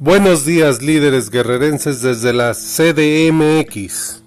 Buenos días líderes guerrerenses desde la CDMX.